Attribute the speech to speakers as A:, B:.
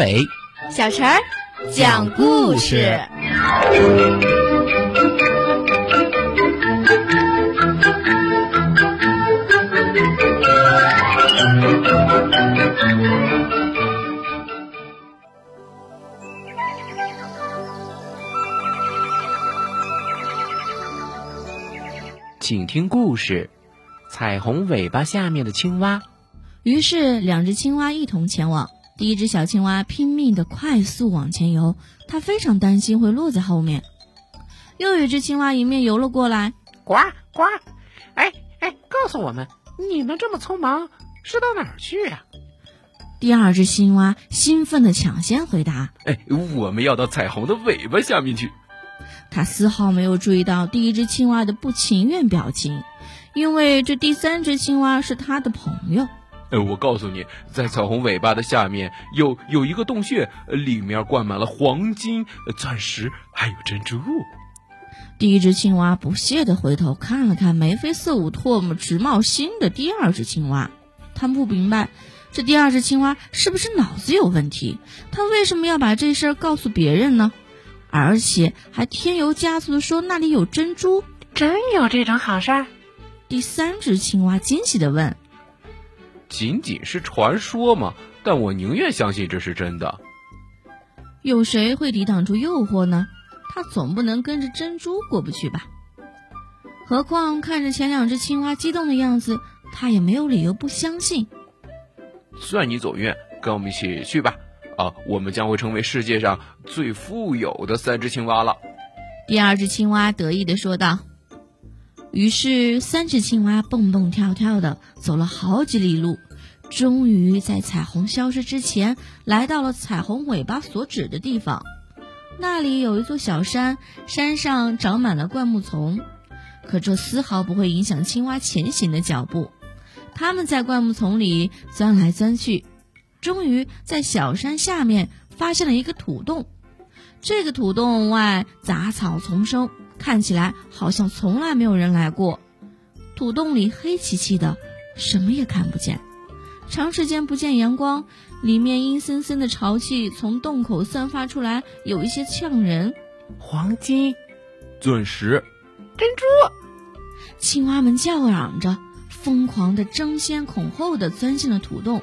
A: 伟，
B: 小陈儿讲故事。
A: 请听故事：彩虹尾巴下面的青蛙。
B: 于是，两只青蛙一同前往。第一只小青蛙拼命的快速往前游，它非常担心会落在后面。又有一只青蛙迎面游了过来，
C: 呱呱！哎哎，告诉我们，你们这么匆忙是到哪儿去呀？
B: 第二只青蛙兴奋的抢先回答：“
A: 哎，我们要到彩虹的尾巴下面去。”
B: 他丝毫没有注意到第一只青蛙的不情愿表情，因为这第三只青蛙是他的朋友。
A: 呃，我告诉你，在彩虹尾巴的下面有有一个洞穴，里面灌满了黄金、钻石还有珍珠。
B: 第一只青蛙不屑地回头看了看眉飞色舞、唾沫直冒星的第二只青蛙，他不明白这第二只青蛙是不是脑子有问题，他为什么要把这事儿告诉别人呢？而且还添油加醋地说那里有珍珠，
C: 真有这种好事？
B: 第三只青蛙惊喜地问：“
A: 仅仅是传说吗？但我宁愿相信这是真的。
B: 有谁会抵挡住诱惑呢？他总不能跟着珍珠过不去吧？何况看着前两只青蛙激动的样子，他也没有理由不相信。
A: 算你走运，跟我们一起去吧。”啊，我们将会成为世界上最富有的三只青蛙了。
B: 第二只青蛙得意的说道。于是，三只青蛙蹦蹦跳跳的走了好几里路，终于在彩虹消失之前，来到了彩虹尾巴所指的地方。那里有一座小山，山上长满了灌木丛，可这丝毫不会影响青蛙前行的脚步。它们在灌木丛里钻来钻去。终于在小山下面发现了一个土洞，这个土洞外杂草丛生，看起来好像从来没有人来过。土洞里黑漆漆的，什么也看不见。长时间不见阳光，里面阴森森的潮气从洞口散发出来，有一些呛人。
C: 黄金、
A: 钻石、
C: 珍珠，
B: 青蛙们叫嚷着，疯狂的争先恐后的钻进了土洞。